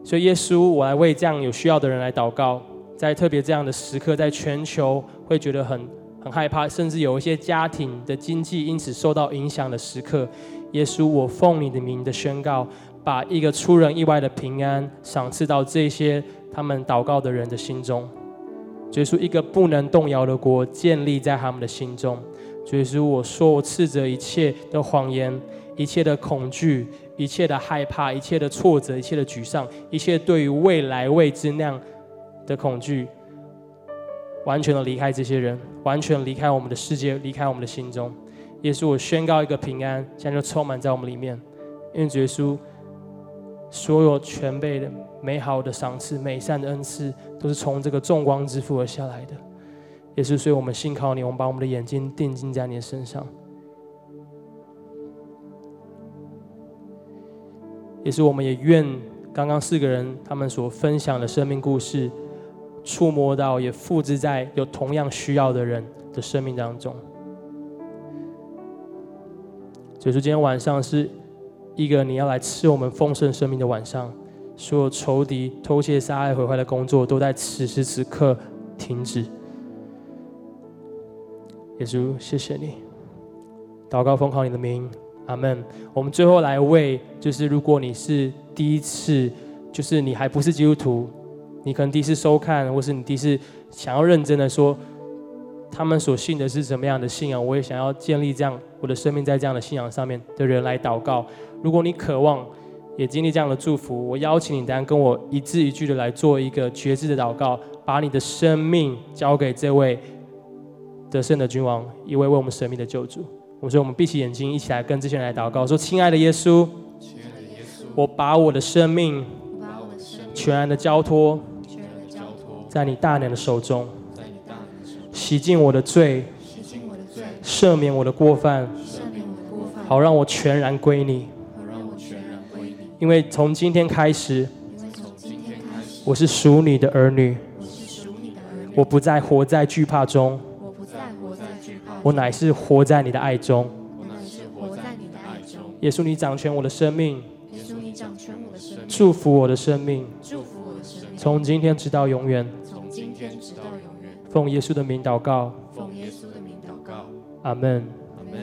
所以耶稣，我来为这样有需要的人来祷告。在特别这样的时刻，在全球会觉得很很害怕，甚至有一些家庭的经济因此受到影响的时刻，耶稣，我奉你的名的宣告，把一个出人意外的平安赏赐到这些他们祷告的人的心中。耶稣，一个不能动摇的国建立在他们的心中。耶稣，我说我斥责一切的谎言，一切的恐惧，一切的害怕，一切的挫折，一切的沮丧，一切对于未来未知那样的恐惧。完全的离开这些人，完全离开我们的世界，离开我们的心中。耶稣，我宣告一个平安，现在就充满在我们里面。因为耶稣，所有全备的美好的赏赐、美善的恩赐，都是从这个众光之父而下来的。也是，所以我们信靠你，我们把我们的眼睛定睛在你的身上。也是我们也愿刚刚四个人他们所分享的生命故事。触摸到，也复制在有同样需要的人的生命当中。所以说，今天晚上是一个你要来赐我们丰盛生命的晚上。所有仇敌偷窃、杀害、毁坏的工作，都在此时此刻停止。耶稣，谢谢你，祷告奉靠你的名，阿门。我们最后来为，就是如果你是第一次，就是你还不是基督徒。你可能第一次收看，或是你第一次想要认真的说，他们所信的是什么样的信仰？我也想要建立这样我的生命在这样的信仰上面的人来祷告。如果你渴望也经历这样的祝福，我邀请你，当然跟我一字一句的来做一个决志的祷告，把你的生命交给这位得胜的君王，一位为我们舍命的救主。我说，我们闭起眼睛，一起来跟这些人来祷告，说：亲爱的耶稣，我把我的生命全然的交托。在你大能的手中，洗净我的罪，赦免我的过犯，赦免我的过犯好让我全然归你。好让我全然归你因为从今天开始从今天开始，我是属你的儿女，我不再活在惧怕中，我不再活在惧怕，我乃是活在你的爱中。耶稣，你掌权我的生命，祝福我的生命，从今天直到永远。奉耶稣的名祷告，奉耶稣的名祷告，阿门，阿门，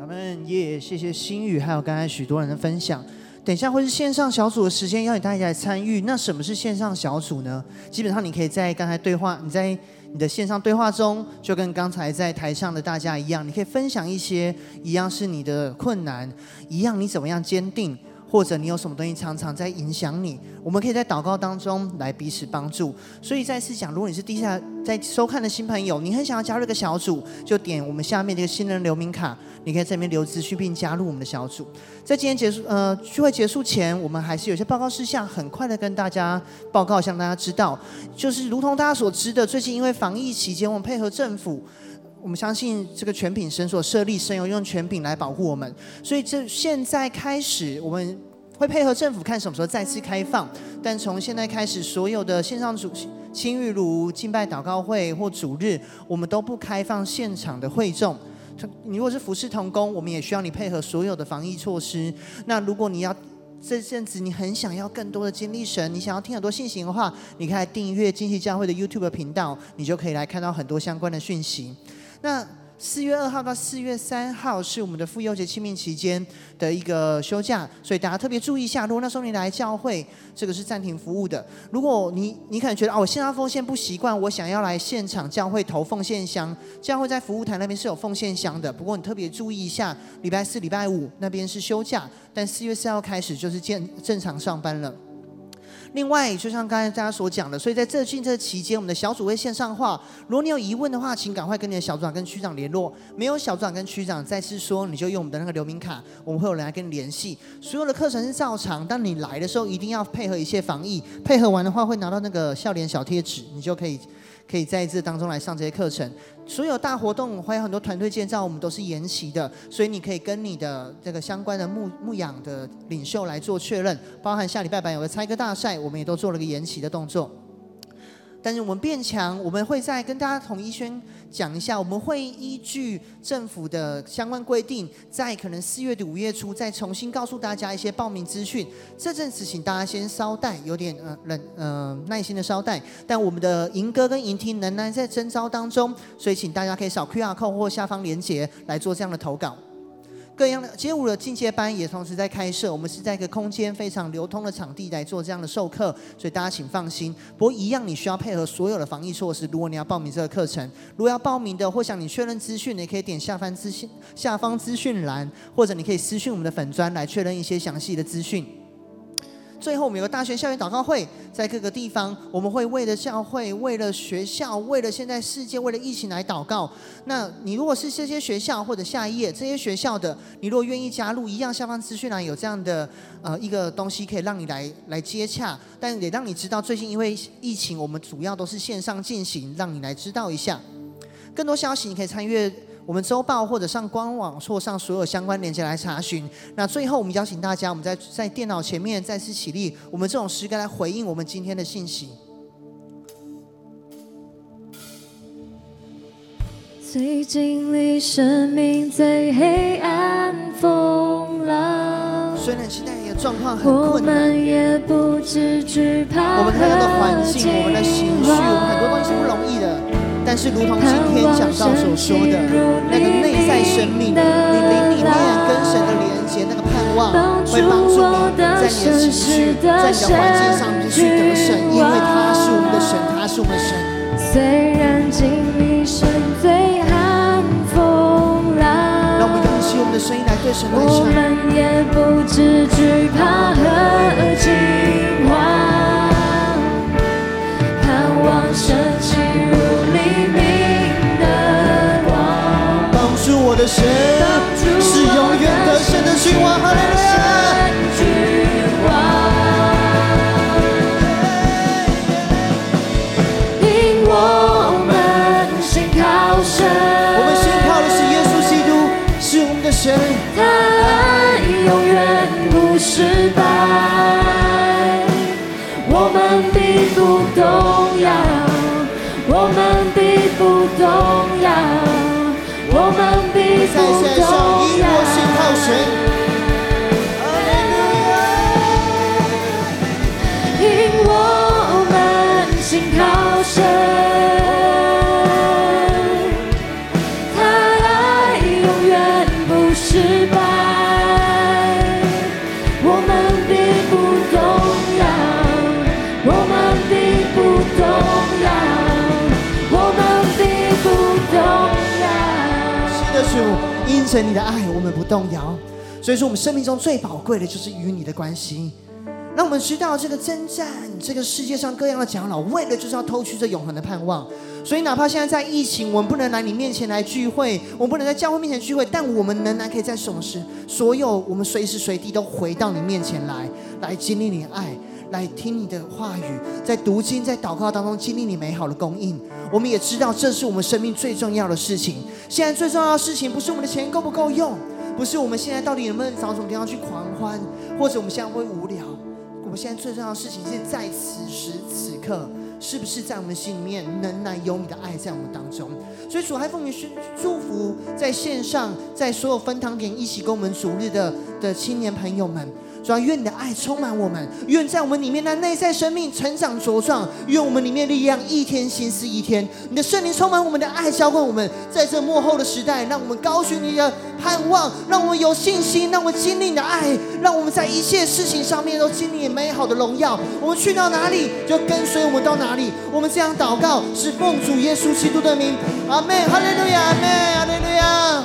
阿门。耶，谢谢心宇，还有刚才许多人的分享。等一下会是线上小组的时间，邀请大家来参与。那什么是线上小组呢？基本上你可以在刚才对话，你在你的线上对话中，就跟刚才在台上的大家一样，你可以分享一些一样是你的困难，一样你怎么样坚定。或者你有什么东西常常在影响你，我们可以在祷告当中来彼此帮助。所以再次讲，如果你是地下在收看的新朋友，你很想要加入一个小组，就点我们下面这个新人留名卡，你可以在这边留资讯并加入我们的小组。在今天结束呃聚会结束前，我们还是有些报告事项，很快的跟大家报告，向大家知道，就是如同大家所知的，最近因为防疫期间，我们配合政府。我们相信这个全品神所设立，神有用全品来保护我们，所以这现在开始，我们会配合政府看什么时候再次开放。但从现在开始，所有的线上主青玉炉敬拜祷告会或主日，我们都不开放现场的会众。你如果是服侍同工，我们也需要你配合所有的防疫措施。那如果你要这阵子你很想要更多的经历神，你想要听很多信息的话，你可以来订阅惊奇教会的 YouTube 频道，你就可以来看到很多相关的讯息。那四月二号到四月三号是我们的妇幼节庆命期间的一个休假，所以大家特别注意一下。如果那时候你来教会，这个是暂停服务的。如果你你可能觉得哦，我线上奉献不习惯，我想要来现场教会投奉献箱，教会在服务台那边是有奉献箱的。不过你特别注意一下，礼拜四、礼拜五那边是休假，但四月四号开始就是见正常上班了。另外，就像刚才大家所讲的，所以在这近这期间，我们的小组会线上化。如果你有疑问的话，请赶快跟你的小组长跟区长联络。没有小组长跟区长，再次说，你就用我们的那个留名卡，我们会有人来跟你联系。所有的课程是照常，但你来的时候，一定要配合一些防疫。配合完的话，会拿到那个笑脸小贴纸，你就可以。可以在这当中来上这些课程。所有大活动还有很多团队建造，我们都是延期的，所以你可以跟你的这个相关的牧牧养的领袖来做确认。包含下礼拜版有个猜歌大赛，我们也都做了个延期的动作。但是我们变强，我们会在跟大家统一宣讲一下，我们会依据政府的相关规定，在可能四月底五月初再重新告诉大家一些报名资讯。这阵子请大家先稍待，有点呃冷呃耐心的稍待。但我们的营歌跟营厅仍然在征召当中，所以请大家可以扫 QR code 或下方连结来做这样的投稿。各样的街舞的进阶班也同时在开设，我们是在一个空间非常流通的场地来做这样的授课，所以大家请放心。不过一样，你需要配合所有的防疫措施。如果你要报名这个课程，如果要报名的或想你确认资讯，你可以点下方资讯下方资讯栏，或者你可以私讯我们的粉砖来确认一些详细的资讯。最后，我们有个大学校园祷告会，在各个地方，我们会为了教会、为了学校、为了现在世界、为了疫情来祷告。那你如果是这些学校或者下一页这些学校的，你如果愿意加入，一样下方资讯栏有这样的呃一个东西，可以让你来来接洽，但也让你知道最近因为疫情，我们主要都是线上进行，让你来知道一下。更多消息，你可以参阅。我们周报或者上官网或上所有相关链接来查询。那最后，我们邀请大家，我们在在电脑前面再次起立，我们这种诗歌来回应我们今天的信息。最经历生命最黑暗风浪，虽然现在也状况很困难，我们也不知惧怕，我们看到的环境，我们的情绪，我们很多东西是不容易的。但是，如同今天讲到所说的，那个内在生命，你灵里面跟神的连接，那个盼望，会帮助你在你的情绪、在你的环境上面去得胜，因为他是我们的神，他是我们的神。虽然经历生最寒风浪，让我们用起我们的声音来对神来唱。我们也不知惧怕和惊因着你的爱，我们不动摇。所以说，我们生命中最宝贵的就是与你的关系。让我们知道，这个征战，这个世界上各样的长老，为了就是要偷取这永恒的盼望。所以，哪怕现在在疫情，我们不能来你面前来聚会，我们不能在教会面前聚会，但我们仍然可以在什么时，所有我们随时随地都回到你面前来，来经历你的爱。来听你的话语，在读经、在祷告当中经历你美好的供应。我们也知道，这是我们生命最重要的事情。现在最重要的事情，不是我们的钱够不够用，不是我们现在到底能不能找什么地方去狂欢，或者我们现在会无聊。我们现在最重要的事情是在此时此刻，是不是在我们心里面仍然有你的爱在我们当中？所以主还奉你祝福，在线上，在所有分堂点一起跟我们主日的的青年朋友们。主啊，愿你的爱充满我们，愿在我们里面的内在生命成长茁壮，愿我们里面力量一天新似一天。你的圣灵充满我们的爱，浇灌我们，在这幕后的时代，让我们高举你的盼望，让我们有信心，让我们经历你的爱，让我们在一切事情上面都经历美好的荣耀。我们去到哪里，就跟随我们到哪里。我们这样祷告，是奉主耶稣基督的名，阿门，哈利路亚，阿门，哈利路亚。